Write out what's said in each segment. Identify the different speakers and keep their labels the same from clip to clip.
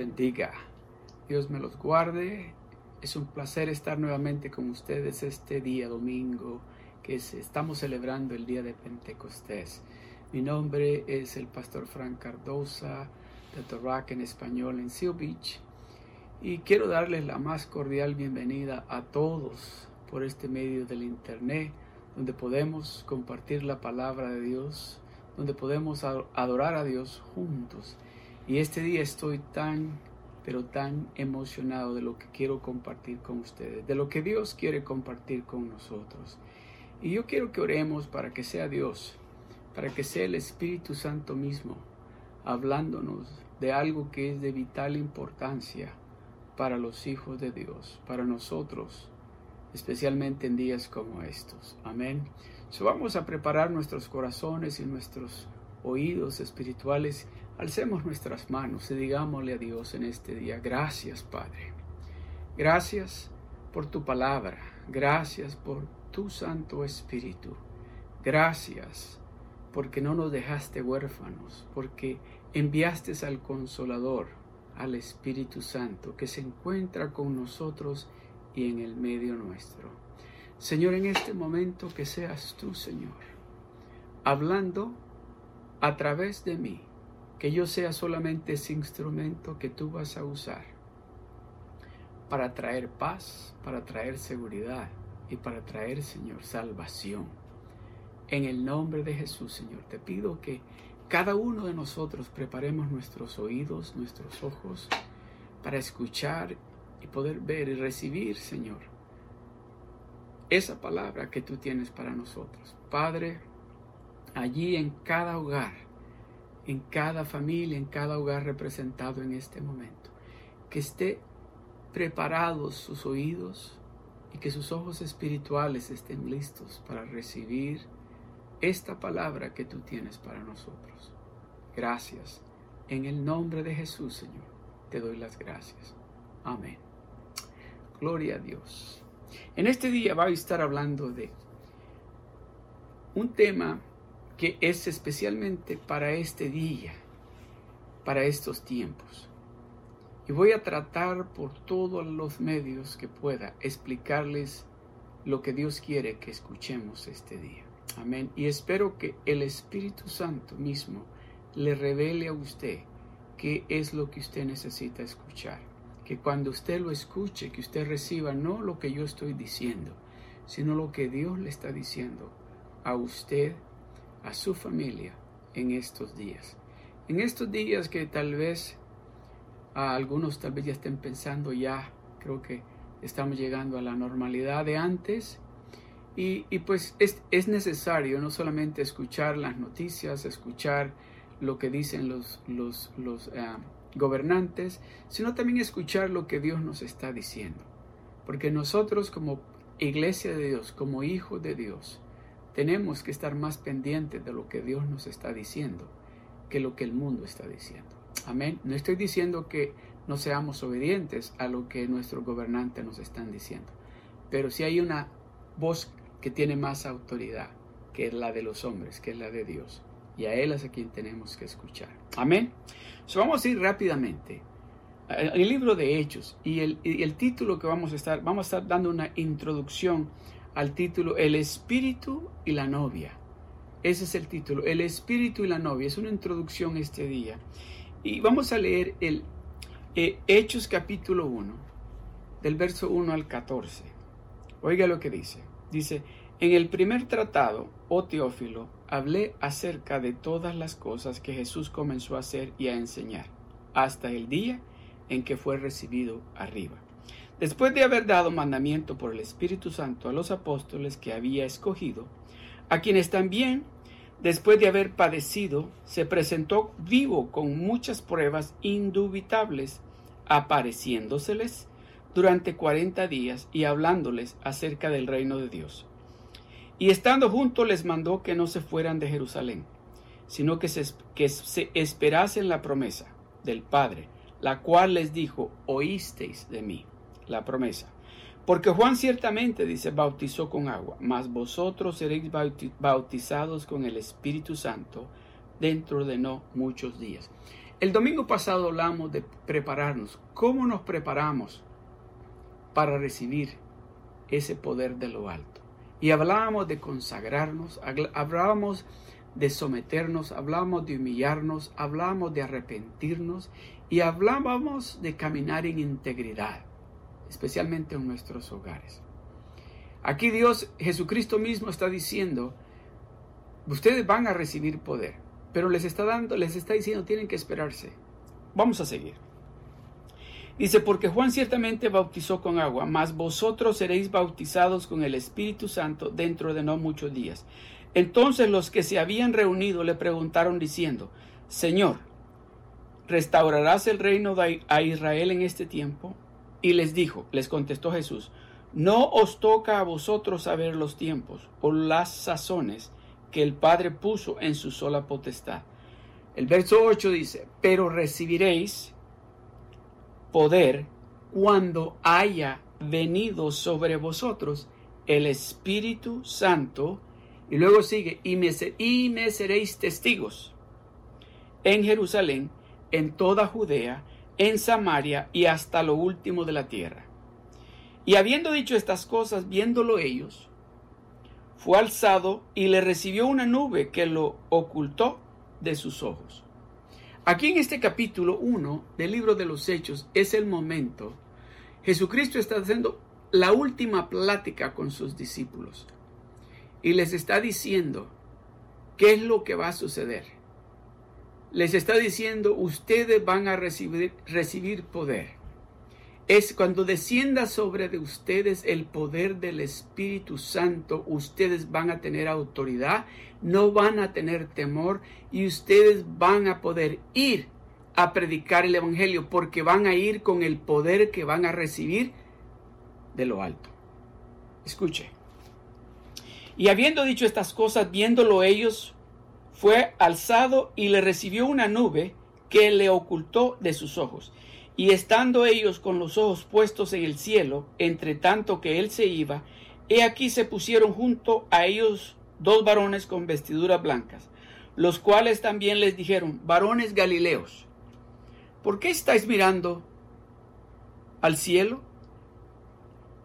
Speaker 1: Bendiga. Dios me los guarde. Es un placer estar nuevamente con ustedes este día domingo que estamos celebrando el día de Pentecostés. Mi nombre es el pastor Frank Cardosa de Rock en español en Seal Beach y quiero darles la más cordial bienvenida a todos por este medio del internet donde podemos compartir la palabra de Dios, donde podemos adorar a Dios juntos y este día estoy tan, pero tan emocionado de lo que quiero compartir con ustedes, de lo que Dios quiere compartir con nosotros. Y yo quiero que oremos para que sea Dios, para que sea el Espíritu Santo mismo, hablándonos de algo que es de vital importancia para los hijos de Dios, para nosotros, especialmente en días como estos. Amén. So vamos a preparar nuestros corazones y nuestros oídos espirituales Alcemos nuestras manos y digámosle a Dios en este día, gracias Padre. Gracias por tu palabra. Gracias por tu Santo Espíritu. Gracias porque no nos dejaste huérfanos, porque enviaste al Consolador, al Espíritu Santo, que se encuentra con nosotros y en el medio nuestro. Señor, en este momento que seas tú, Señor, hablando a través de mí que yo sea solamente ese instrumento que tú vas a usar para traer paz, para traer seguridad y para traer, Señor, salvación. En el nombre de Jesús, Señor, te pido que cada uno de nosotros preparemos nuestros oídos, nuestros ojos, para escuchar y poder ver y recibir, Señor, esa palabra que tú tienes para nosotros. Padre, allí en cada hogar, en cada familia, en cada hogar representado en este momento. Que esté preparados sus oídos y que sus ojos espirituales estén listos para recibir esta palabra que tú tienes para nosotros. Gracias. En el nombre de Jesús, Señor, te doy las gracias. Amén. Gloria a Dios. En este día voy a estar hablando de un tema que es especialmente para este día, para estos tiempos. Y voy a tratar por todos los medios que pueda explicarles lo que Dios quiere que escuchemos este día. Amén. Y espero que el Espíritu Santo mismo le revele a usted qué es lo que usted necesita escuchar. Que cuando usted lo escuche, que usted reciba no lo que yo estoy diciendo, sino lo que Dios le está diciendo a usted a su familia en estos días. En estos días que tal vez a algunos tal vez ya estén pensando ya, creo que estamos llegando a la normalidad de antes. Y, pues es, es, necesario no solamente escuchar las noticias, escuchar lo que dicen los, los, los eh, gobernantes, sino también escuchar lo que Dios nos está diciendo. Porque nosotros como iglesia de Dios, como hijos de Dios, tenemos que estar más pendientes de lo que Dios nos está diciendo que lo que el mundo está diciendo. Amén. No estoy diciendo que no seamos obedientes a lo que nuestros gobernantes nos están diciendo, pero si hay una voz que tiene más autoridad, que la de los hombres, que es la de Dios. Y a Él es a quien tenemos que escuchar. Amén. vamos a ir rápidamente al libro de Hechos y el, y el título que vamos a estar, vamos a estar dando una introducción al título El Espíritu y la novia. Ese es el título, El Espíritu y la novia. Es una introducción este día. Y vamos a leer el eh, Hechos capítulo 1, del verso 1 al 14. Oiga lo que dice. Dice, en el primer tratado, oh Teófilo, hablé acerca de todas las cosas que Jesús comenzó a hacer y a enseñar, hasta el día en que fue recibido arriba Después de haber dado mandamiento por el Espíritu Santo a los apóstoles que había escogido, a quienes también, después de haber padecido, se presentó vivo con muchas pruebas indubitables, apareciéndoseles durante cuarenta días y hablándoles acerca del reino de Dios. Y estando juntos les mandó que no se fueran de Jerusalén, sino que se, que se esperasen la promesa del Padre, la cual les dijo, oísteis de mí la promesa. Porque Juan ciertamente, dice, bautizó con agua, mas vosotros seréis bautizados con el Espíritu Santo dentro de no muchos días. El domingo pasado hablamos de prepararnos. ¿Cómo nos preparamos para recibir ese poder de lo alto? Y hablábamos de consagrarnos, hablábamos de someternos, hablábamos de humillarnos, hablábamos de arrepentirnos y hablábamos de caminar en integridad, especialmente en nuestros hogares. Aquí Dios, Jesucristo mismo está diciendo, ustedes van a recibir poder pero les está dando, les está diciendo, tienen que esperarse. Vamos a seguir. Dice, porque Juan ciertamente bautizó con agua, mas vosotros seréis bautizados con el Espíritu Santo dentro de no muchos días. Entonces los que se habían reunido le preguntaron diciendo, Señor, ¿restaurarás el reino a Israel en este tiempo? Y les dijo, les contestó Jesús, no os toca a vosotros saber los tiempos o las sazones que el Padre puso en su sola potestad. El verso 8 dice, pero recibiréis poder cuando haya venido sobre vosotros el Espíritu Santo. Y luego sigue, y me, y me seréis testigos en Jerusalén, en toda Judea, en Samaria y hasta lo último de la tierra. Y habiendo dicho estas cosas, viéndolo ellos, fue alzado y le recibió una nube que lo ocultó de sus ojos. Aquí en este capítulo 1 del libro de los Hechos es el momento. Jesucristo está haciendo la última plática con sus discípulos y les está diciendo qué es lo que va a suceder. Les está diciendo, ustedes van a recibir, poder es cuando descienda sobre de ustedes el poder del Espíritu Santo, ustedes van a tener autoridad, no van a tener temor y ustedes van a poder ir a predicar el Evangelio porque van a ir con el poder que van a recibir de lo alto. Escuche. Y habiendo dicho estas cosas, viéndolo ellos, fue alzado y le recibió una nube que le ocultó de sus ojos. Y estando ellos con los ojos puestos en el cielo, entre tanto que él se iba, he aquí se pusieron junto a ellos dos varones con vestiduras blancas, los cuales también les dijeron, varones galileos, ¿por qué estáis mirando al cielo?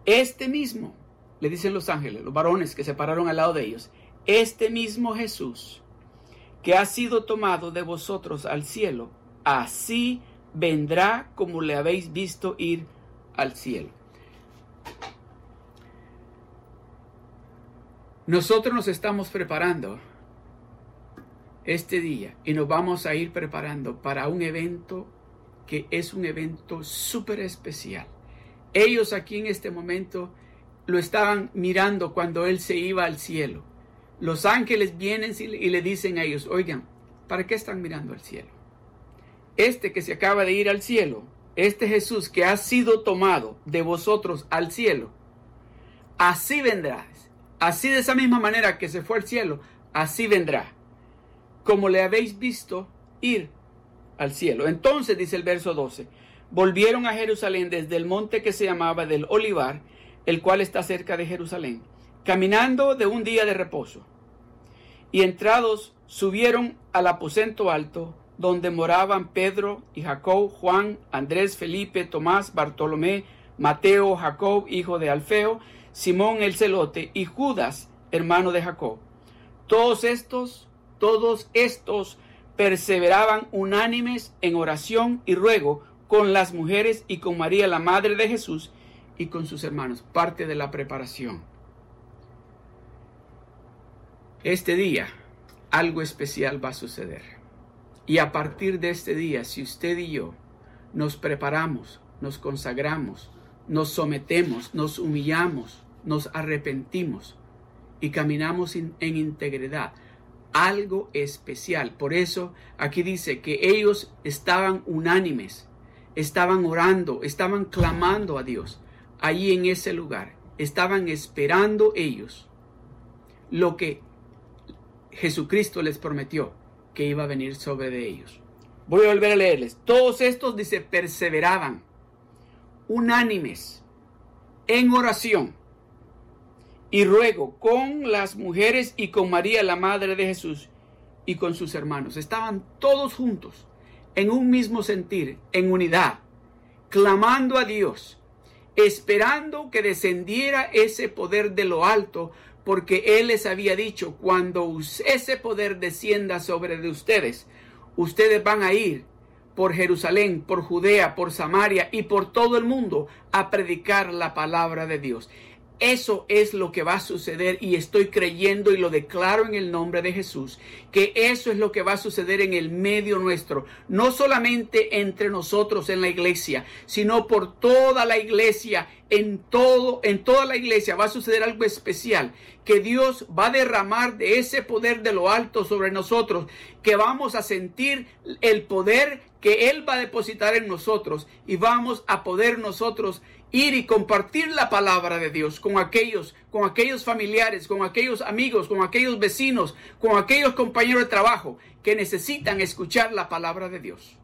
Speaker 1: Este mismo, le dicen los ángeles, los varones que se pararon al lado de ellos, este mismo Jesús, que ha sido tomado de vosotros al cielo, así vendrá como le habéis visto ir al cielo. Nosotros nos estamos preparando este día y nos vamos a ir preparando para un evento que es un evento súper especial. Ellos aquí en este momento lo estaban mirando cuando él se iba al cielo. Los ángeles vienen y le dicen a ellos, oigan, ¿para qué están mirando al cielo? este que se acaba de ir al cielo, este Jesús que ha sido tomado de vosotros al cielo, así vendrá. Así de esa misma manera que se fue al cielo, así vendrá. Como le habéis visto ir al cielo. Entonces, dice el verso 12, volvieron a Jerusalén desde el monte que se llamaba del Olivar, el cual está cerca de Jerusalén, caminando de un día de reposo. Y entrados subieron al aposento alto, donde moraban Pedro y Jacob, Juan, Andrés, Felipe, Tomás, Bartolomé, Mateo, Jacob, hijo de Alfeo, Simón el celote y Judas, hermano de Jacob. Todos estos, todos estos perseveraban unánimes en oración y ruego con las mujeres y con María, la madre de Jesús, y con sus hermanos. Parte de la preparación. Este día, algo especial va a suceder. Y a partir de este día, si usted y yo nos preparamos, nos consagramos, nos sometemos, nos humillamos, nos arrepentimos y caminamos en integridad, algo especial. Por eso aquí dice que ellos estaban unánimes, estaban orando, estaban clamando a Dios allí en ese lugar. Estaban esperando ellos lo que Jesucristo les prometió que iba a venir sobre de ellos. Voy a volver a leerles. Todos estos, dice, perseveraban, unánimes, en oración y ruego con las mujeres y con María, la madre de Jesús, y con sus hermanos. Estaban todos juntos, en un mismo sentir, en unidad, clamando a Dios, esperando que descendiera ese poder de lo alto, porque Él les había dicho, cuando ese poder descienda sobre de ustedes, ustedes van a ir por Jerusalén, por Judea, por Samaria y por todo el mundo a predicar la palabra de Dios. Eso es lo que va a suceder y estoy creyendo y lo declaro en el nombre de Jesús, que eso es lo que va a suceder en el medio nuestro, no solamente entre nosotros en la iglesia, sino por toda la iglesia, en todo, en toda la iglesia va a suceder algo especial, que Dios va a derramar de ese poder de lo alto sobre nosotros, que vamos a sentir el poder que Él va a depositar en nosotros y vamos a poder nosotros ir y compartir la palabra de Dios con aquellos, con aquellos familiares, con aquellos amigos, con aquellos vecinos, con aquellos compañeros de trabajo que necesitan escuchar la palabra de Dios.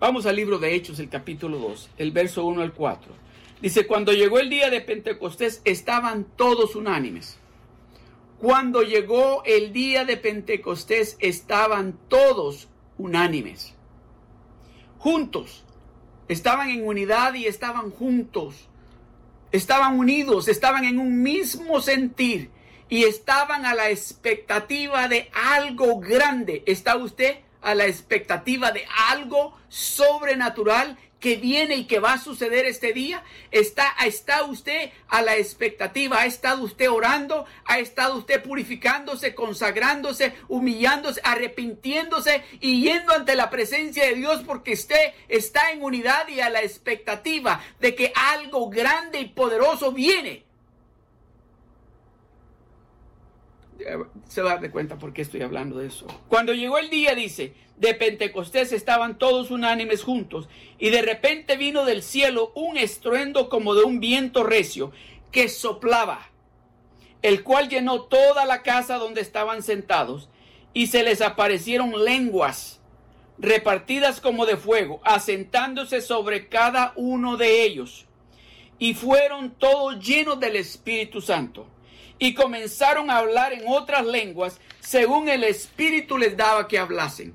Speaker 1: Vamos al libro de Hechos, el capítulo 2, el verso 1 al 4. Dice, cuando llegó el día de Pentecostés estaban todos unánimes. Cuando llegó el día de Pentecostés estaban todos unánimes. Juntos estaban en unidad y estaban juntos. Estaban unidos, estaban en un mismo sentir y estaban a la expectativa de algo grande. ¿Está usted a la expectativa de algo sobrenatural que viene y que va a suceder este día? ¿Está, ¿Está usted a la expectativa? ¿Ha estado usted orando? ¿Ha estado usted purificándose, consagrándose, humillándose, arrepintiéndose y yendo ante la presencia de Dios porque usted está en unidad y a la expectativa de que algo grande y poderoso viene? Se va a dar cuenta por qué estoy hablando de eso. Cuando llegó el día, dice, de Pentecostés estaban todos unánimes juntos, y de repente vino del cielo un estruendo como de un viento recio que soplaba, el cual llenó toda la casa donde estaban sentados, y se les aparecieron lenguas repartidas como de fuego, asentándose sobre cada uno de ellos, y fueron todos llenos del Espíritu Santo, y comenzaron a hablar en otras lenguas según el Espíritu les daba que hablasen.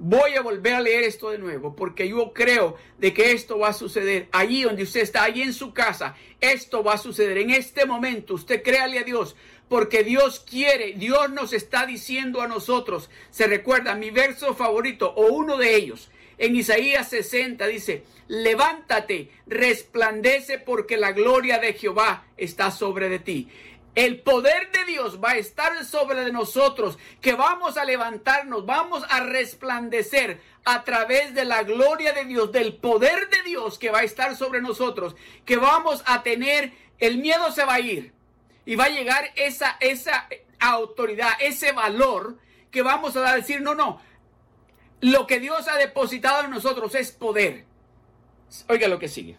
Speaker 1: Voy a volver a leer esto de nuevo porque yo creo de que esto va a suceder allí donde usted está, allí en su casa. Esto va a suceder en este momento. Usted créale a Dios porque Dios quiere, Dios nos está diciendo a nosotros. Se recuerda mi verso favorito o uno de ellos. En Isaías 60 dice, levántate, resplandece porque la gloria de Jehová está sobre de ti. El poder de Dios va a estar sobre de nosotros, que vamos a levantarnos, vamos a resplandecer a través de la gloria de Dios, del poder de Dios que va a estar sobre nosotros, que vamos a tener, el miedo se va a ir y va a llegar esa, esa autoridad, ese valor que vamos a decir, no, no, lo que Dios ha depositado en nosotros es poder. Oiga lo que sigue.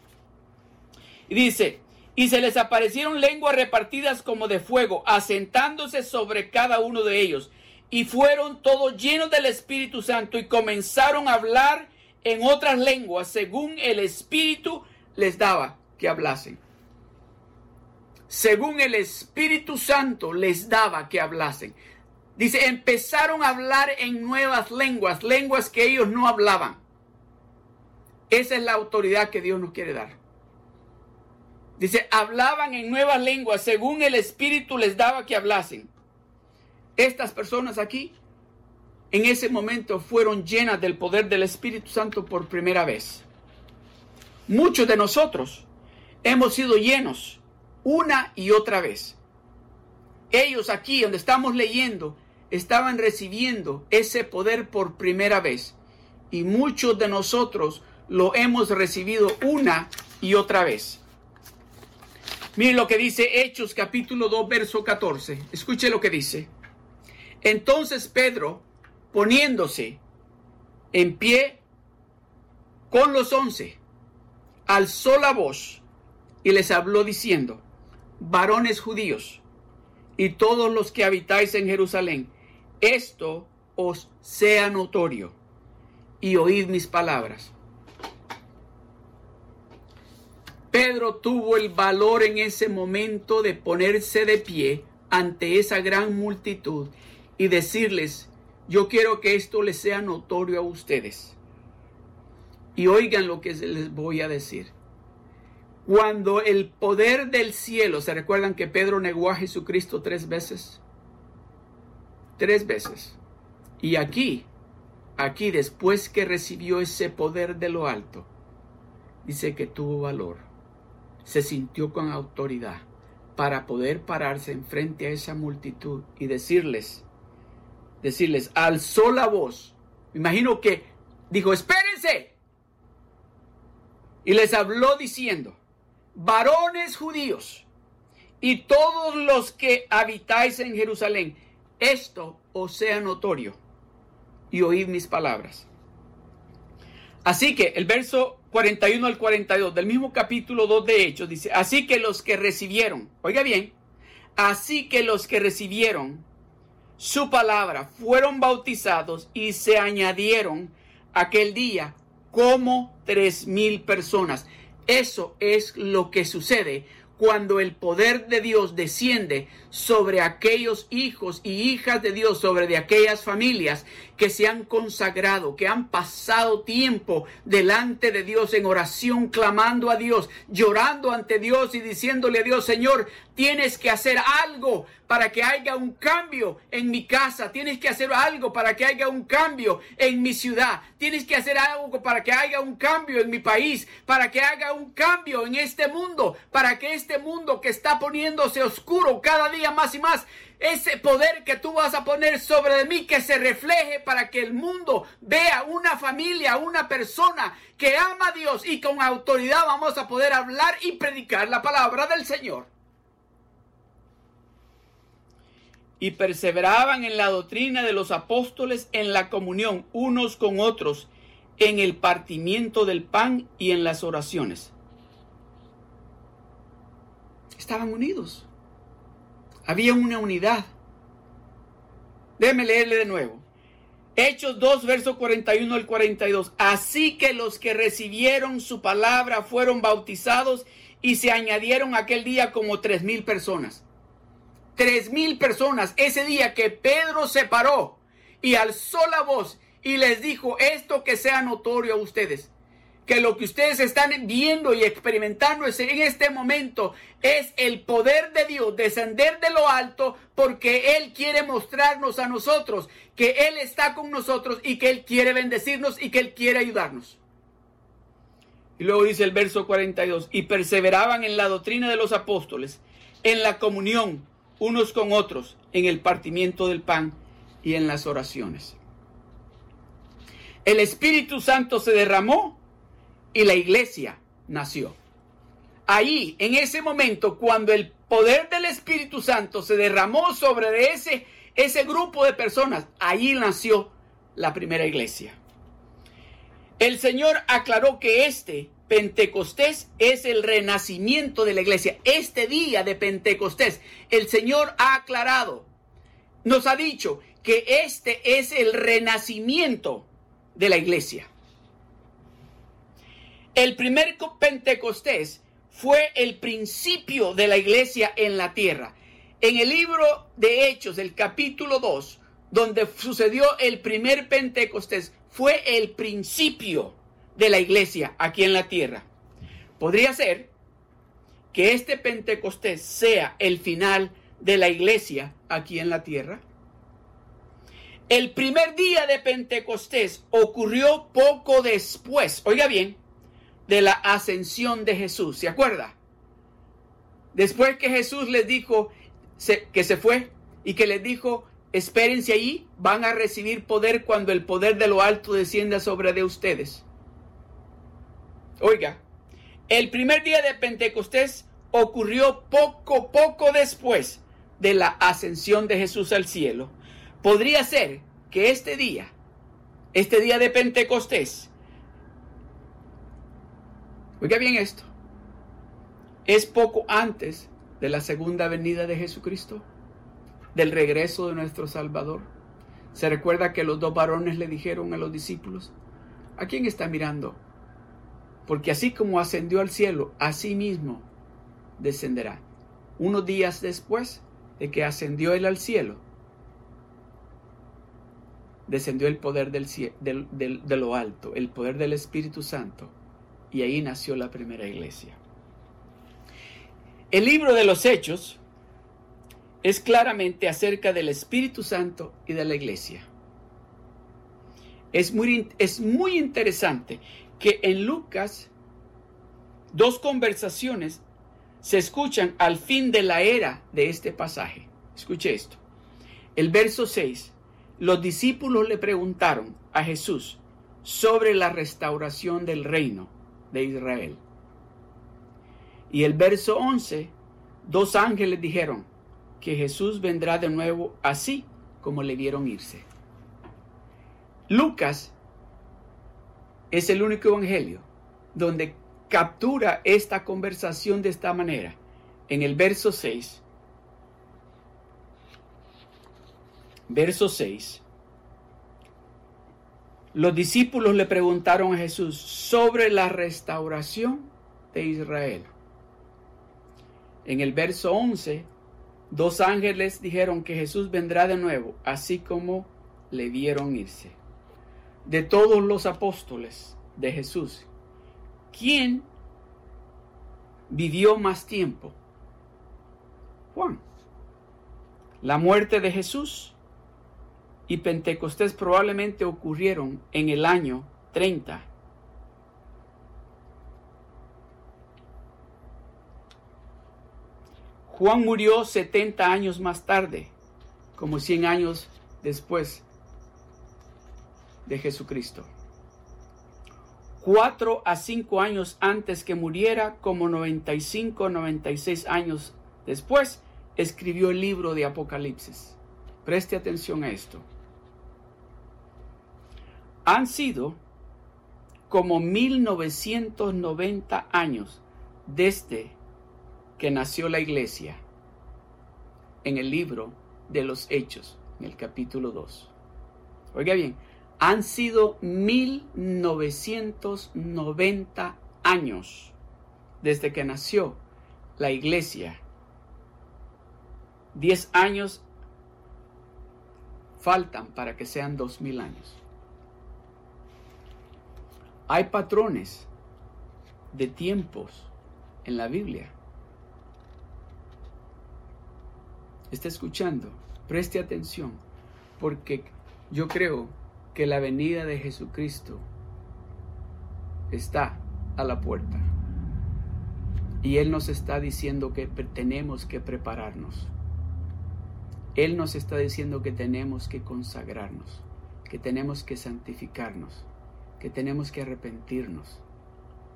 Speaker 1: Y dice, y se les aparecieron lenguas repartidas como de fuego, asentándose sobre cada uno de ellos. Y fueron todos llenos del Espíritu Santo y comenzaron a hablar en otras lenguas según el Espíritu les daba que hablasen. Según el Espíritu Santo les daba que hablasen. Dice, empezaron a hablar en nuevas lenguas, lenguas que ellos no hablaban. Esa es la autoridad que Dios nos quiere dar. Dice, hablaban en nuevas lenguas según el Espíritu les daba que hablasen. Estas personas aquí, en ese momento, fueron llenas del poder del Espíritu Santo por primera vez. Muchos de nosotros hemos sido llenos una y otra vez. Ellos aquí, donde estamos leyendo, estaban recibiendo ese poder por primera vez. Y muchos de nosotros lo hemos recibido una y otra vez. Miren lo que dice Hechos capítulo 2, verso 14. Escuche lo que dice. Entonces Pedro, poniéndose en pie con los once, alzó la voz y les habló diciendo, varones judíos y todos los que habitáis en Jerusalén, esto os sea notorio y oíd mis palabras. Pedro tuvo el valor en ese momento de ponerse de pie ante esa gran multitud y decirles, yo quiero que esto les sea notorio a ustedes. Y oigan lo que les voy a decir. Cuando el poder del cielo, ¿se recuerdan que Pedro negó a Jesucristo tres veces? Tres veces. Y aquí, aquí después que recibió ese poder de lo alto, dice que tuvo valor, se sintió con autoridad para poder pararse enfrente a esa multitud y decirles, decirles, alzó la voz. Imagino que dijo, espérense. Y les habló diciendo, varones judíos y todos los que habitáis en Jerusalén, esto os sea notorio y oíd mis palabras. Así que el verso 41 al 42 del mismo capítulo 2 de Hechos dice, así que los que recibieron, oiga bien, así que los que recibieron su palabra fueron bautizados y se añadieron aquel día como tres mil personas. Eso es lo que sucede cuando el poder de Dios desciende sobre aquellos hijos y hijas de Dios, sobre de aquellas familias que se han consagrado, que han pasado tiempo delante de Dios en oración, clamando a Dios, llorando ante Dios y diciéndole a Dios, Señor, tienes que hacer algo para que haya un cambio en mi casa, tienes que hacer algo para que haya un cambio en mi ciudad, tienes que hacer algo para que haya un cambio en mi país, para que haya un cambio en este mundo, para que este mundo que está poniéndose oscuro cada día más y más, ese poder que tú vas a poner sobre mí, que se refleje para que el mundo vea una familia, una persona que ama a Dios. Y con autoridad vamos a poder hablar y predicar la palabra del Señor. Y perseveraban en la doctrina de los apóstoles, en la comunión unos con otros, en el partimiento del pan y en las oraciones. Estaban unidos. Había una unidad. Déjeme leerle de nuevo. Hechos 2, verso 41 al 42. Así que los que recibieron su palabra fueron bautizados y se añadieron aquel día como tres mil personas. Tres mil personas ese día que Pedro se paró y alzó la voz y les dijo esto que sea notorio a ustedes que lo que ustedes están viendo y experimentando en este momento es el poder de Dios descender de lo alto porque Él quiere mostrarnos a nosotros que Él está con nosotros y que Él quiere bendecirnos y que Él quiere ayudarnos. Y luego dice el verso 42, y perseveraban en la doctrina de los apóstoles, en la comunión unos con otros, en el partimiento del pan y en las oraciones. El Espíritu Santo se derramó y la iglesia nació. Ahí, en ese momento, cuando el poder del Espíritu Santo se derramó sobre ese, ese grupo de personas, ahí nació la primera iglesia. El Señor aclaró que este Pentecostés es el renacimiento de la iglesia. Este día de Pentecostés, el Señor ha aclarado, nos ha dicho que este es el renacimiento de la iglesia. El primer Pentecostés fue el principio de la iglesia en la tierra. En el libro de Hechos, el capítulo 2, donde sucedió el primer Pentecostés, fue el principio de la iglesia aquí en la tierra. Podría ser que este Pentecostés sea el final de la iglesia aquí en la tierra. El primer día de Pentecostés ocurrió poco después, oiga bien, de la ascensión de Jesús. ¿Se acuerda? Después que Jesús les dijo que se fue y que les dijo, espérense allí, van a recibir poder cuando el poder de lo alto descienda sobre de ustedes. Oiga, el primer día de Pentecostés ocurrió poco, poco después de la ascensión de Jesús al cielo. Podría ser que este día, este día de Pentecostés, Oiga bien esto. Es poco antes de la segunda venida de Jesucristo, del regreso de nuestro Salvador. Se recuerda que los dos varones le dijeron a los discípulos, ¿a quién está mirando? Porque así como ascendió al cielo, así mismo descenderá. Unos días después de que ascendió él al cielo, descendió el poder del, de lo alto, el poder del Espíritu Santo, y ahí nació la primera iglesia. El libro de los Hechos es claramente acerca del Espíritu Santo y de la iglesia. Es muy, es muy interesante que en Lucas dos conversaciones se escuchan al fin de la era de este pasaje. Escuche esto. El verso 6. Los discípulos le preguntaron a Jesús sobre la restauración del reino de Israel. Y el verso 11. Dos ángeles dijeron que Jesús vendrá de nuevo así como le vieron irse. Lucas es el único evangelio donde captura esta conversación de esta manera. En el verso 6, verso 6, los discípulos le preguntaron a Jesús sobre la restauración de Israel. En el verso 11, dos ángeles dijeron que Jesús vendrá de nuevo, así como le vieron irse de todos los apóstoles de Jesús, ¿quién vivió más tiempo? Juan. La muerte de Jesús y Pentecostés probablemente ocurrieron en el año 30. Juan murió 70 años más tarde, como 100 años después de Jesucristo. Cuatro a cinco años antes que muriera, como 95, 96 años después, escribió el libro de Apocalipsis. Preste atención a esto. Han sido como 1990 años desde que nació la iglesia en el libro de los Hechos, en el capítulo 2. Oiga bien, han sido 1990 años desde que nació la iglesia. Diez años faltan para que sean dos mil años. Hay patrones de tiempos en la Biblia. Está escuchando, preste atención, porque yo creo que la venida de Jesucristo está a la puerta. Y Él nos está diciendo que tenemos que prepararnos. Él nos está diciendo que tenemos que consagrarnos, que tenemos que santificarnos, que tenemos que arrepentirnos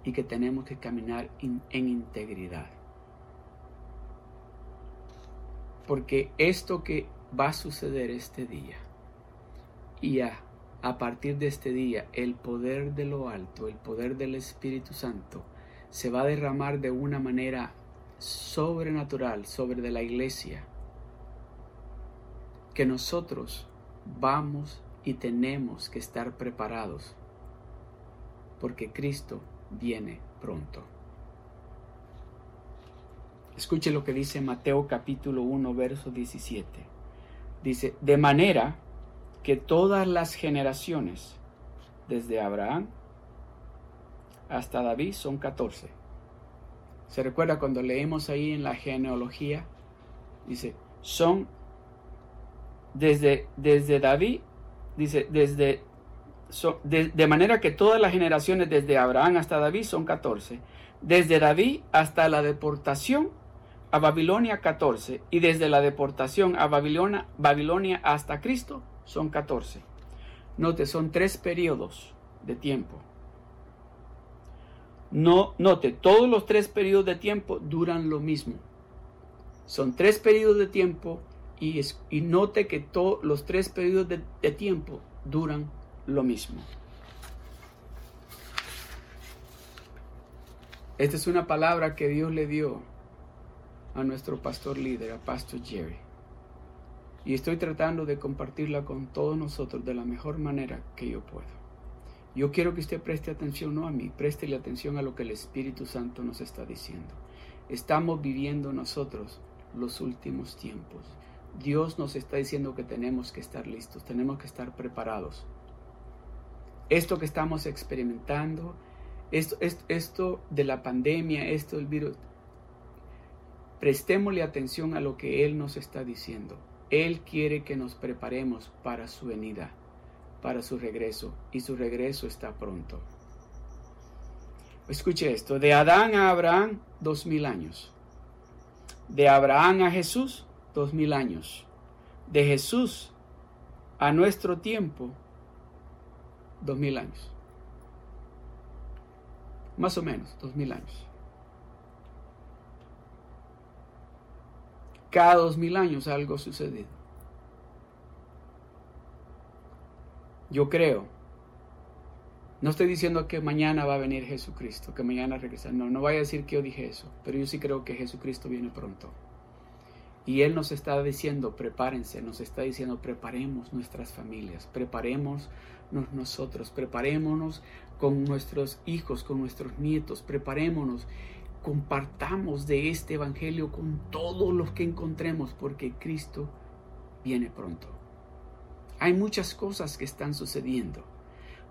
Speaker 1: y que tenemos que caminar en integridad. Porque esto que va a suceder este día y a a partir de este día el poder de lo alto, el poder del Espíritu Santo, se va a derramar de una manera sobrenatural sobre de la iglesia, que nosotros vamos y tenemos que estar preparados, porque Cristo viene pronto. Escuche lo que dice Mateo capítulo 1, verso 17. Dice, de manera que todas las generaciones, desde Abraham hasta David, son 14. ¿Se recuerda cuando leemos ahí en la genealogía? Dice, son desde, desde David, dice, desde, de, de manera que todas las generaciones desde Abraham hasta David son 14. Desde David hasta la deportación a Babilonia 14 y desde la deportación a Babilonia, Babilonia hasta Cristo son 14. Note, son tres periodos de tiempo. No, note, todos los tres periodos de tiempo duran lo mismo. Son tres periodos de tiempo y, y note que todos los tres periodos de, de tiempo duran lo mismo. Esta es una palabra que Dios le dio a nuestro pastor líder, a Pastor Jerry. Y estoy tratando de compartirla con todos nosotros de la mejor manera que yo puedo. Yo quiero que usted preste atención no a mí, la atención a lo que el Espíritu Santo nos está diciendo. Estamos viviendo nosotros los últimos tiempos. Dios nos está diciendo que tenemos que estar listos, tenemos que estar preparados. Esto que estamos experimentando, esto, esto, de la pandemia, esto del virus, prestémosle atención a lo que Él nos está diciendo. Él quiere que nos preparemos para su venida, para su regreso, y su regreso está pronto. Escuche esto, de Adán a Abraham, dos mil años. De Abraham a Jesús, dos mil años. De Jesús a nuestro tiempo, dos mil años. Más o menos, dos mil años. Cada dos mil años algo sucedido. Yo creo. No estoy diciendo que mañana va a venir Jesucristo, que mañana regresa. No, no vaya a decir que yo dije eso, pero yo sí creo que Jesucristo viene pronto. Y Él nos está diciendo, prepárense, nos está diciendo, preparemos nuestras familias, preparémonos nosotros, preparémonos con nuestros hijos, con nuestros nietos, preparémonos, compartamos de este Evangelio con todos los que encontremos, porque Cristo viene pronto. Hay muchas cosas que están sucediendo,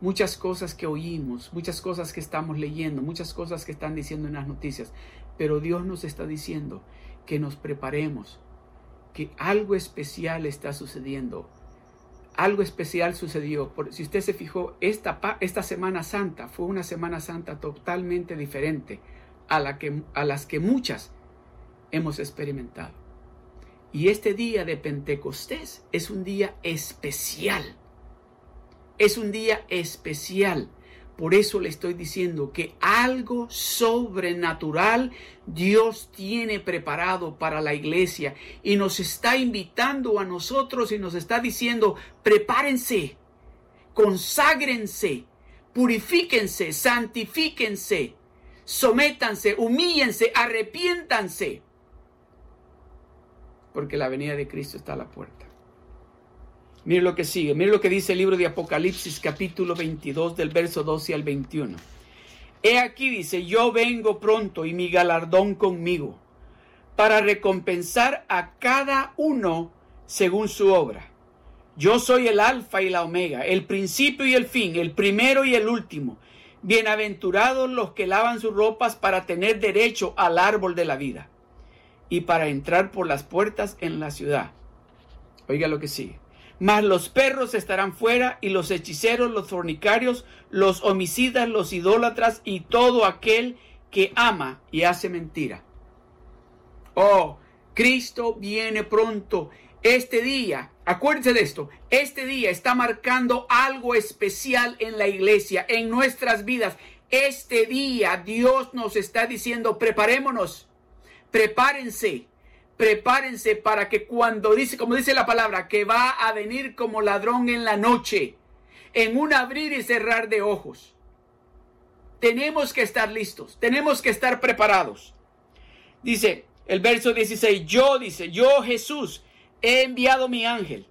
Speaker 1: muchas cosas que oímos, muchas cosas que estamos leyendo, muchas cosas que están diciendo en las noticias, pero Dios nos está diciendo que nos preparemos, que algo especial está sucediendo. Algo especial sucedió. Si usted se fijó, esta, esta Semana Santa fue una Semana Santa totalmente diferente a, las que muchas hemos experimentado. Y este día de Pentecostés es un día especial. Es un día especial por eso le estoy diciendo que algo sobrenatural Dios tiene preparado para la iglesia y nos está invitando a nosotros y nos está diciendo, prepárense, conságrense, purifíquense, santifíquense, sométanse, humíllense, arrepiéntanse, porque la venida de Cristo está a la puerta. Mire lo que sigue, mire lo que dice el libro de Apocalipsis capítulo 22 del verso 12 al 21. He aquí dice, yo vengo pronto y mi galardón conmigo, para recompensar a cada uno según su obra. Yo soy el alfa y la omega, el principio y el fin, el primero y el último. Bienaventurados los que lavan sus ropas para tener derecho al árbol de la vida y para entrar por las puertas en la ciudad. Oiga lo que sigue. Mas los perros estarán fuera y los hechiceros, los fornicarios, los homicidas, los idólatras y todo aquel que ama y hace mentira. Oh, Cristo viene pronto. Este día, acuérdense de esto, este día está marcando algo especial en la iglesia, en nuestras vidas. Este día Dios nos está diciendo, preparémonos, prepárense, prepárense para que cuando dice, como dice la palabra, que va a venir como ladrón en la noche, en un abrir y cerrar de ojos. Tenemos que estar listos, tenemos que estar preparados. Dice el verso 16, yo dice, yo Jesús he enviado mi ángel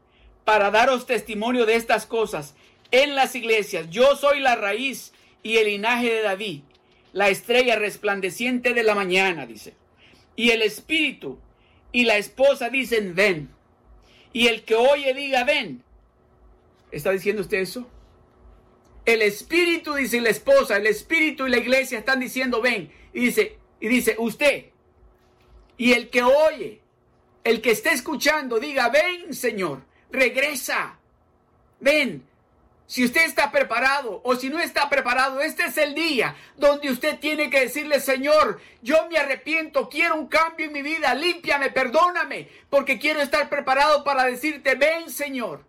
Speaker 1: para daros testimonio de estas cosas en las iglesias. Yo soy la raíz y el linaje de David, la estrella resplandeciente de la mañana, dice. Y el Espíritu y la esposa dicen ven. Y el que oye diga ven. ¿Está diciendo usted eso? El espíritu dice la esposa, el espíritu y la iglesia están diciendo ven. Y dice, y dice usted. Y el que oye, el que esté escuchando, diga ven, Señor, regresa. Ven, si usted está preparado o si no está preparado, este es el día donde usted tiene que decirle, Señor, yo me arrepiento, quiero un cambio en mi vida, límpiame, perdóname, porque quiero estar preparado para decirte, ven, Señor.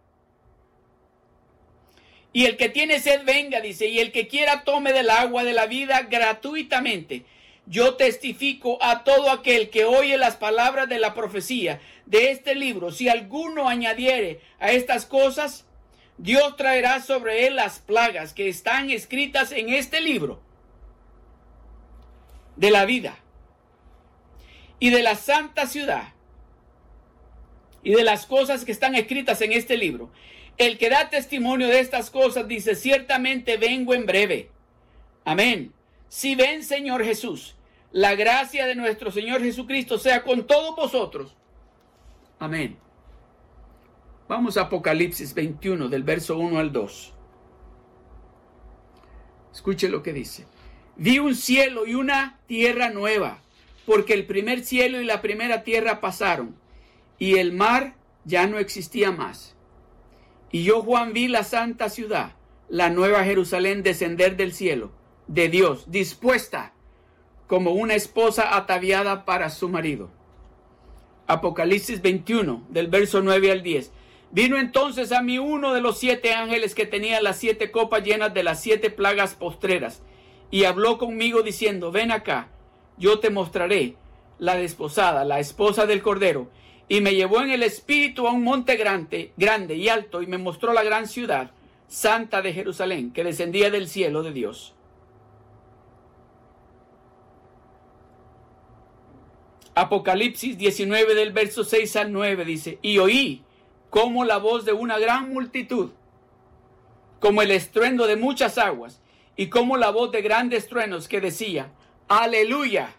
Speaker 1: Y el que tiene sed, venga, dice, y el que quiera tome del agua de la vida gratuitamente. Yo testifico a todo aquel que oye las palabras de la profecía de este libro, si alguno añadiere a estas cosas, Dios traerá sobre él las plagas que están escritas en este libro de la vida y de la santa ciudad y de las cosas que están escritas en este libro. El que da testimonio de estas cosas dice, ciertamente vengo en breve. Amén. Si ven, Señor Jesús, la gracia de nuestro Señor Jesucristo sea con todos vosotros. Amén. Vamos a Apocalipsis 21, del verso 1 al 2. Escuche lo que dice. Vi un cielo y una tierra nueva, porque el primer cielo y la primera tierra pasaron, y el mar ya no existía más. Y yo, Juan, vi la santa ciudad, la nueva Jerusalén, descender del cielo, de Dios, dispuesta como una esposa ataviada para su marido. Apocalipsis 21, del verso 9 al 10. Vino entonces a mí uno de los siete ángeles que tenía las siete copas llenas de las siete plagas postreras, y habló conmigo diciendo, ven acá, yo te mostraré la desposada, la esposa del Cordero. Y me llevó en el espíritu a un monte grande, grande y alto, y me mostró la gran ciudad, santa de Jerusalén, que descendía del cielo de Dios. Apocalipsis 19 del verso 6 al 9 dice, y oí como la voz de una gran multitud, como el estruendo de muchas aguas, y como la voz de grandes truenos que decía, aleluya,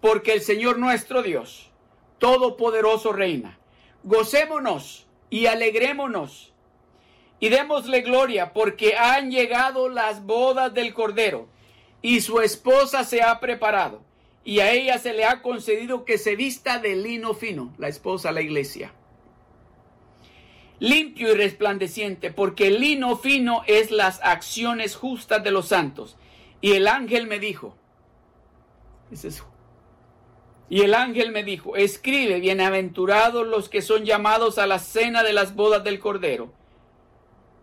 Speaker 1: porque el Señor nuestro Dios, Todopoderoso reina. Gocémonos y alegrémonos y démosle gloria, porque han llegado las bodas del Cordero, y su esposa se ha preparado, y a ella se le ha concedido que se vista de lino fino, la esposa, la iglesia limpio y resplandeciente, porque el lino fino es las acciones justas de los santos. Y el ángel me dijo, Y el ángel me dijo, escribe, bienaventurados los que son llamados a la cena de las bodas del Cordero.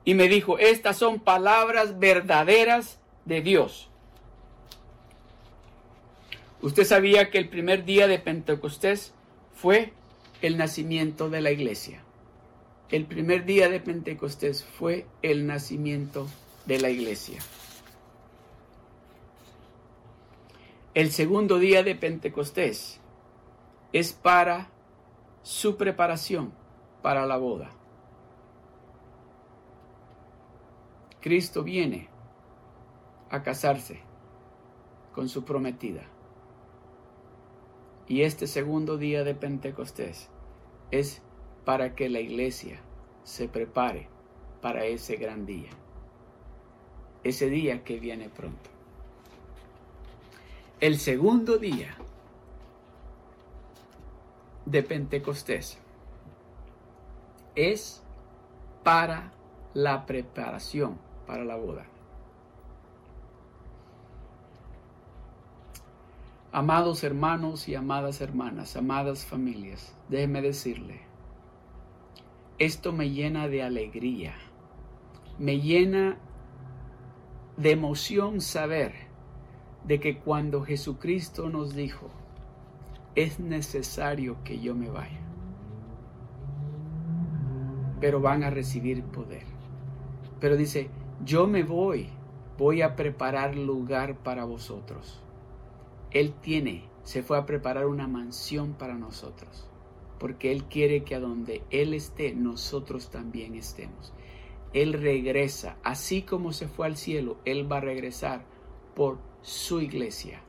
Speaker 1: Y me dijo, estas son palabras verdaderas de Dios. Usted sabía que el primer día de Pentecostés fue el nacimiento de la iglesia el primer día de Pentecostés fue el nacimiento de la iglesia. El segundo día de Pentecostés es para su preparación para la boda. Cristo viene a casarse con su prometida. Y este segundo día de Pentecostés es para que la iglesia se prepare para ese gran día, ese día que viene pronto. El segundo día de Pentecostés es para la preparación para la boda. Amados hermanos y amadas hermanas, amadas familias, déjeme decirle, esto me llena de alegría, me llena de emoción saber de que cuando Jesucristo nos dijo, es necesario que yo me vaya, pero van a recibir poder. Pero dice, yo me voy, voy a preparar lugar para vosotros. Él tiene, se fue a preparar una mansión para nosotros porque Él quiere que a donde Él esté, nosotros también estemos. Él regresa, así como se fue al cielo, Él va a regresar por su iglesia.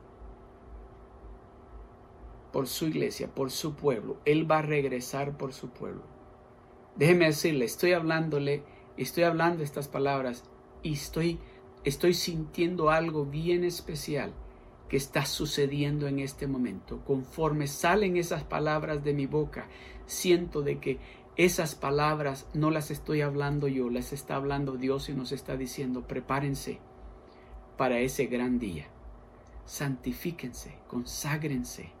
Speaker 1: Por su iglesia, por su pueblo. Él va a regresar por su pueblo. Déjeme decirle, estoy hablándole, estoy hablando estas palabras y estoy, estoy sintiendo algo bien especial está sucediendo en este momento. Conforme salen esas palabras de mi boca, siento de que esas palabras no las estoy hablando yo, las está hablando Dios y nos está diciendo, prepárense para ese gran día. Santifíquense, conságrense,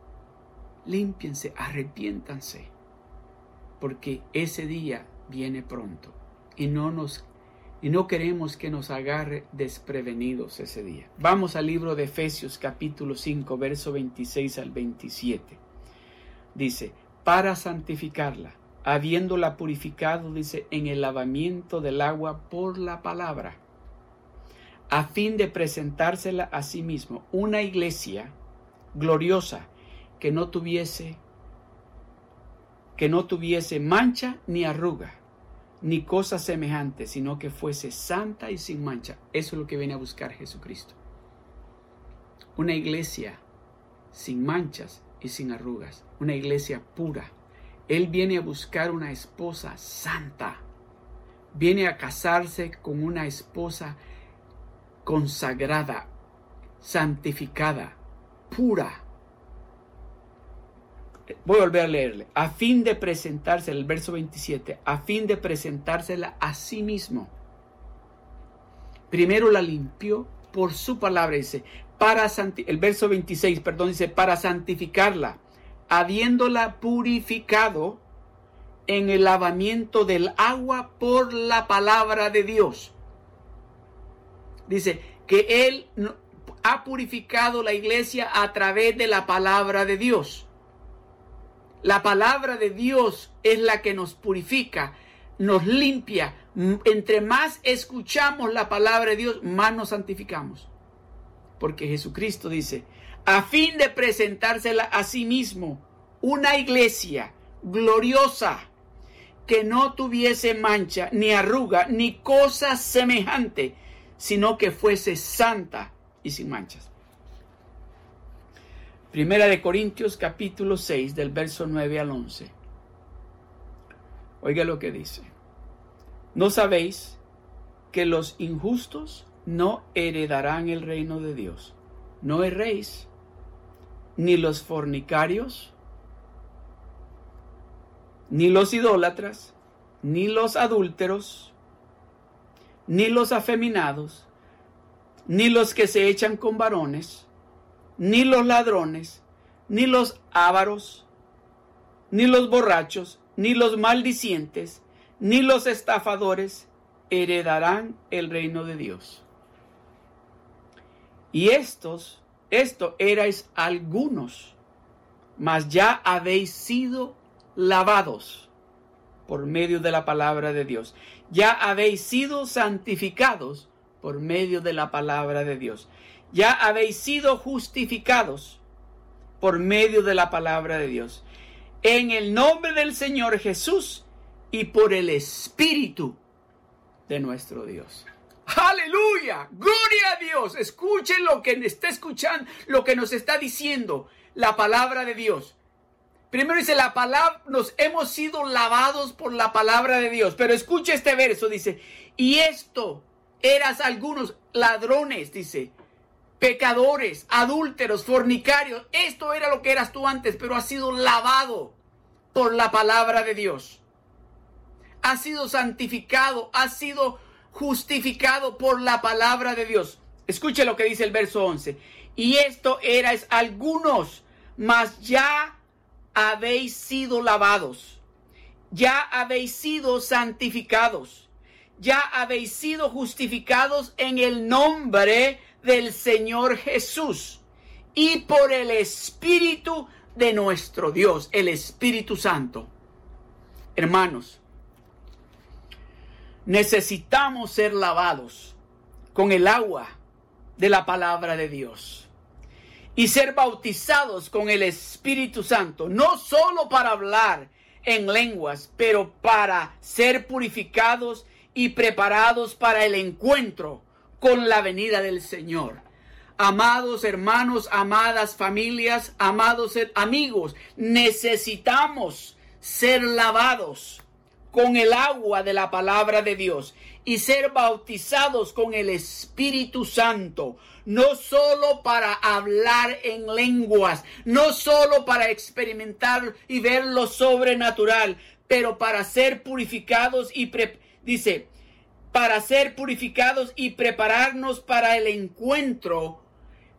Speaker 1: límpiense, arrepiéntanse, porque ese día viene pronto y no nos y no queremos que nos agarre desprevenidos ese día. Vamos al libro de Efesios capítulo 5, verso 26 al 27. Dice, para santificarla, habiéndola purificado, dice, en el lavamiento del agua por la palabra, a fin de presentársela a sí mismo, una iglesia gloriosa que no tuviese que no tuviese mancha ni arruga ni cosa semejante, sino que fuese santa y sin mancha. Eso es lo que viene a buscar Jesucristo. Una iglesia sin manchas y sin arrugas. Una iglesia pura Él viene a buscar una esposa santa. Viene a casarse con una esposa consagrada, santificada, pura. Voy a volver a leerle. A fin de presentarse, el verso 27, a fin de presentársela a sí mismo. Primero la limpió por su palabra, dice, para el verso 26, perdón, dice, para santificarla, habiéndola purificado en el lavamiento del agua por la palabra de Dios. Dice que Él ha purificado la iglesia a través de la palabra de Dios. La palabra de Dios es la que nos purifica, nos limpia. Entre más escuchamos la palabra de Dios, más nos santificamos. Porque Jesucristo dice, a fin de presentársela a sí mismo, una iglesia gloriosa, que no tuviese mancha, ni arruga, ni cosa semejante, sino que fuese santa y sin manchas. Primera de Corintios capítulo 6 del verso 9 al 11. Oiga lo que dice. ¿No sabéis que los injustos no heredarán el reino de Dios? No erréis, ni los fornicarios, ni los idólatras, ni los adúlteros, ni los afeminados, ni los que se echan con varones, ni los ladrones, ni los ávaros, ni los borrachos, ni los maldicientes, ni los estafadores heredarán el reino de Dios. Y estos, esto erais algunos, mas ya habéis sido lavados por medio de la palabra de Dios. Ya habéis sido santificados por medio de la palabra de Dios. Ya habéis sido justificados por medio de la palabra de Dios. En el nombre del Señor Jesús y por el Espíritu de nuestro Dios. Aleluya, gloria a Dios. Escuchen lo que está escuchando, lo que nos está diciendo la palabra de Dios. Primero dice la palabra, nos hemos sido lavados por la palabra de Dios. Pero escucha este verso, dice, y esto eras algunos ladrones, dice, pecadores, adúlteros, fornicarios. Esto era lo que eras tú antes, pero has sido lavado por la palabra de Dios. Has sido santificado, has sido justificado por la palabra de Dios. Escuche lo que dice el verso 11. Y esto eras algunos, mas ya habéis sido lavados, ya habéis sido santificados, ya habéis sido justificados en el nombre del Señor Jesús y por el Espíritu de nuestro Dios, el Espíritu Santo. Hermanos, necesitamos ser lavados con el agua de la palabra de Dios y ser bautizados con el Espíritu Santo, no solo para hablar en lenguas, pero para ser purificados y preparados para el encuentro con la venida del Señor. Amados hermanos, amadas familias, amados amigos, necesitamos ser lavados con el agua de la palabra de Dios y ser bautizados con el Espíritu Santo, no solo para hablar en lenguas, no solo para experimentar y ver lo sobrenatural, pero para ser purificados y dice, para ser purificados y prepararnos para el encuentro,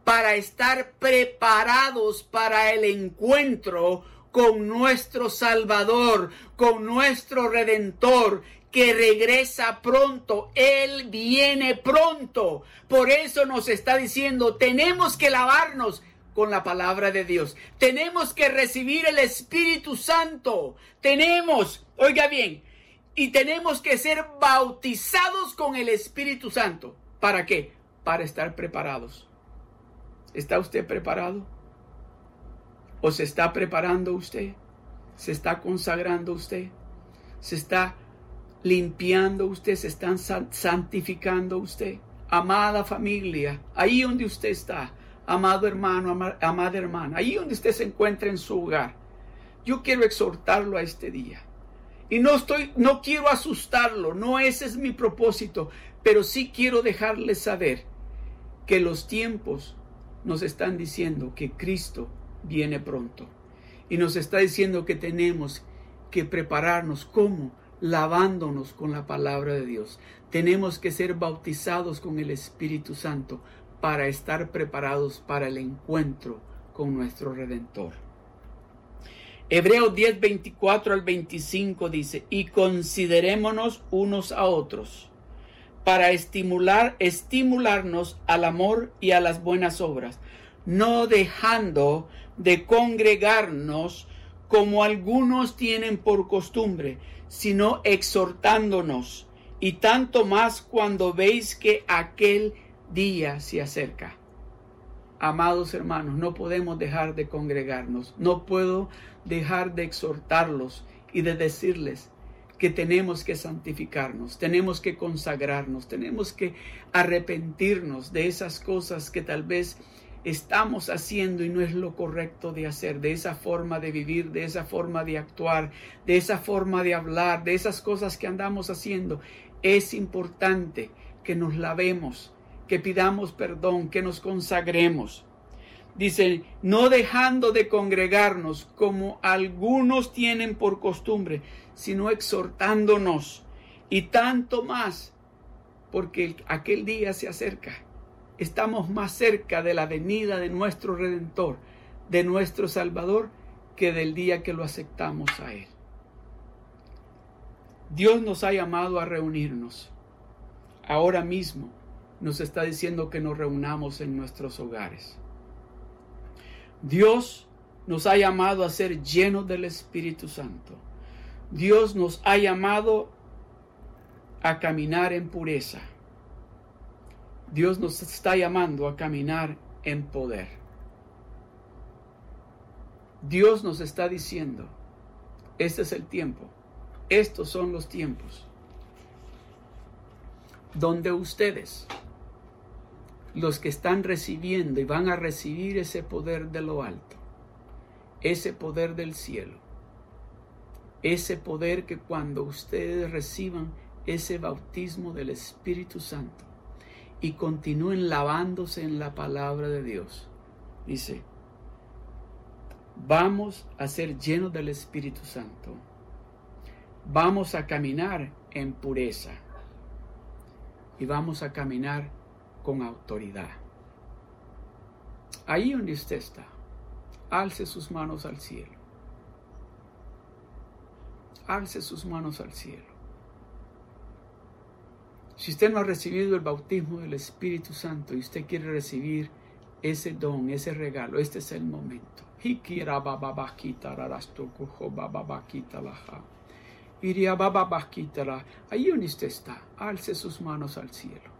Speaker 1: para estar preparados para el encuentro con nuestro Salvador, con nuestro Redentor, que regresa pronto. Él viene pronto. Por eso nos está diciendo, tenemos que lavarnos con la palabra de Dios. Tenemos que recibir el Espíritu Santo. Tenemos, oiga bien, y tenemos que ser bautizados con el Espíritu Santo. ¿Para qué? Para estar preparados. ¿Está usted preparado? ¿O se está preparando usted? ¿Se está consagrando usted? ¿Se está limpiando usted, se están santificando usted. Amada familia, ahí donde usted está, amado hermano, amada hermana, ahí donde usted se encuentra en su hogar, Yo quiero exhortarlo a este día. Y no estoy, no quiero asustarlo, no ese es mi propósito, pero sí quiero dejarle saber que los tiempos nos están diciendo que Cristo viene pronto. Y nos está diciendo que tenemos que prepararnos como lavándonos con la palabra de Dios. Tenemos que ser bautizados con el Espíritu Santo para estar preparados para el encuentro con nuestro Redentor. Hebreos 10, 24 al 25 dice, y considerémonos unos a otros para estimular, estimularnos al amor y a las buenas obras, no dejando de congregarnos como algunos tienen por costumbre, sino exhortándonos, y tanto más cuando veis que aquel día se acerca. Amados hermanos, no podemos dejar de congregarnos, no puedo dejar de exhortarlos y de decirles que tenemos que santificarnos, tenemos que consagrarnos, tenemos que arrepentirnos de esas cosas que tal vez estamos haciendo y no es lo correcto de hacer, de esa forma de vivir, de esa forma de actuar, de esa forma de hablar, de esas cosas que andamos haciendo. Es importante que nos lavemos, que pidamos perdón, que nos consagremos. Dice, no dejando de congregarnos como algunos tienen por costumbre, sino exhortándonos y tanto más, porque aquel día se acerca estamos más cerca de la venida de nuestro Redentor, de nuestro Salvador, que del día que lo aceptamos a Él. Dios nos ha llamado a reunirnos. Ahora mismo nos está diciendo que nos reunamos en nuestros hogares. Dios nos ha llamado a ser llenos del Espíritu Santo. Dios nos ha llamado a caminar en pureza. Dios nos está llamando a caminar en poder. Dios nos está diciendo, este es el tiempo, estos son los tiempos, donde ustedes, los que están recibiendo y van a recibir ese poder de lo alto, ese poder del cielo, ese poder que cuando ustedes reciban ese bautismo del Espíritu Santo, y continúen lavándose en la palabra de Dios. Dice, vamos a ser llenos del Espíritu Santo. Vamos a caminar en pureza. Y vamos a caminar con autoridad. Ahí donde usted está, alce sus manos al cielo. Alce sus manos al cielo. Si usted no ha recibido el bautismo del Espíritu Santo y usted quiere recibir ese don, ese regalo, este es el momento. Ahí donde usted está, alce sus manos al cielo.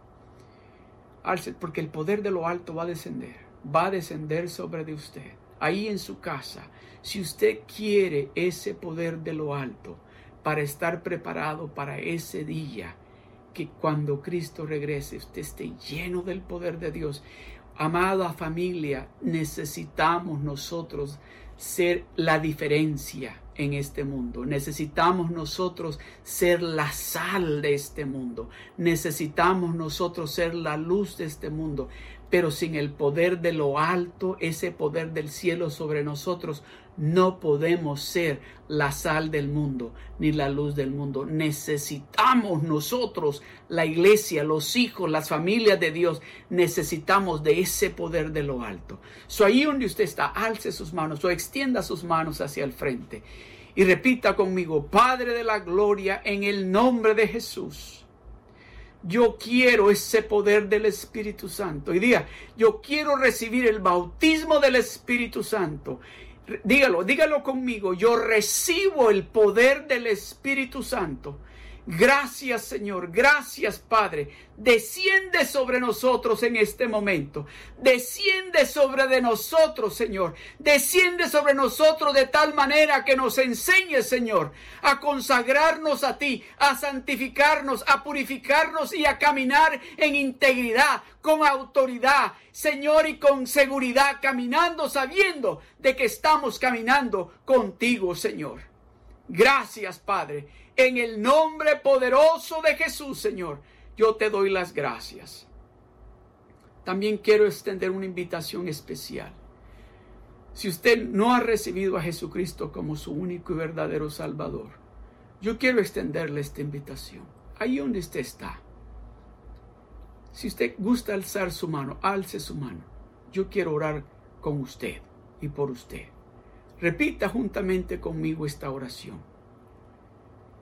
Speaker 1: Porque el poder de lo alto va a descender, va a descender sobre de usted. Ahí en su casa, si usted quiere ese poder de lo alto para estar preparado para ese día, que cuando Cristo regrese usted esté lleno del poder de Dios. Amada familia, necesitamos nosotros ser la diferencia en este mundo. Necesitamos nosotros ser la sal de este mundo. Necesitamos nosotros ser la luz de este mundo. Pero sin el poder de lo alto, ese poder del cielo sobre nosotros, no podemos ser la sal del mundo ni la luz del mundo. Necesitamos nosotros, la iglesia, los hijos, las familias de Dios, necesitamos de ese poder de lo alto. So ahí donde usted está, alce sus manos o extienda sus manos hacia el frente y repita conmigo, Padre de la Gloria, en el nombre de Jesús. Yo quiero ese poder del Espíritu Santo. Y diga, yo quiero recibir el bautismo del Espíritu Santo dígalo, dígalo conmigo, yo recibo el poder del Espíritu Santo Gracias Señor, gracias Padre. Desciende sobre nosotros en este momento. Desciende sobre de nosotros, Señor. Desciende sobre nosotros de tal manera que nos enseñe, Señor, a consagrarnos a ti, a santificarnos, a purificarnos y a caminar en integridad, con autoridad, Señor, y con seguridad, caminando sabiendo de que estamos caminando contigo, Señor. Gracias, Padre. En el nombre poderoso de Jesús, Señor, yo te doy las gracias. También quiero extender una invitación especial. Si usted no ha recibido a Jesucristo como su único y verdadero Salvador, yo quiero extenderle esta invitación. Ahí donde usted está. Si usted gusta alzar su mano, alce su mano. Yo quiero orar con usted y por usted. Repita juntamente conmigo esta oración.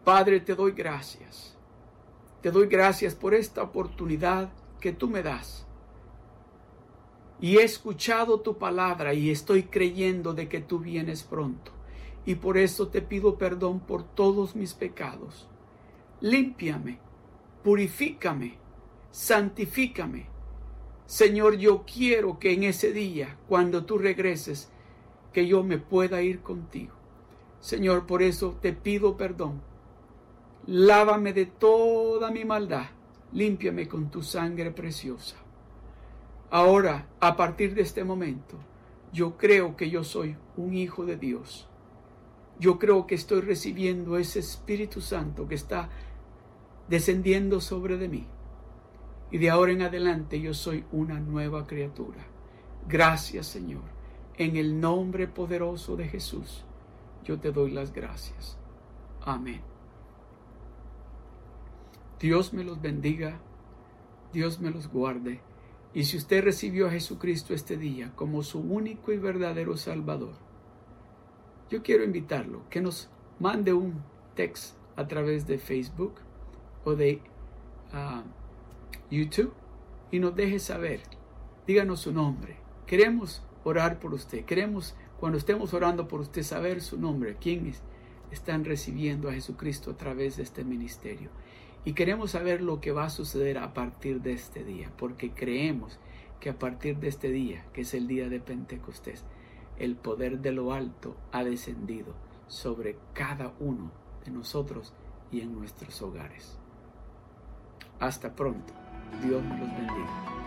Speaker 1: Padre, te doy gracias. Te doy gracias por esta oportunidad que tú me das. Y he escuchado tu palabra y estoy creyendo de que tú vienes pronto. Y por eso te pido perdón por todos mis pecados. Límpiame, purifícame, santifícame. Señor, yo quiero que en ese día, cuando tú regreses, que yo me pueda ir contigo. Señor, por eso te pido perdón. Lávame de toda mi maldad. Límpiame con tu sangre preciosa. Ahora, a partir de este momento, yo creo que yo soy un hijo de Dios. Yo creo que estoy recibiendo ese Espíritu Santo que está descendiendo sobre de mí. Y de ahora en adelante yo soy una nueva criatura. Gracias Señor. En el nombre poderoso de Jesús, yo te doy las gracias. Amén. Dios me los bendiga, Dios me los guarde. Y si usted recibió a Jesucristo este día como su único y verdadero Salvador, yo quiero invitarlo que nos mande un text a través de Facebook o de ah, YouTube y nos deje saber. Díganos su nombre. Queremos orar por usted. Queremos, cuando estemos orando por usted, saber su nombre, quiénes están recibiendo a Jesucristo a través de este ministerio. Y queremos saber lo que va a suceder a partir de este día, porque creemos que a partir de este día, que es el día de Pentecostés, el poder de lo alto ha descendido sobre cada uno de nosotros y en nuestros hogares. Hasta pronto. Dios los bendiga.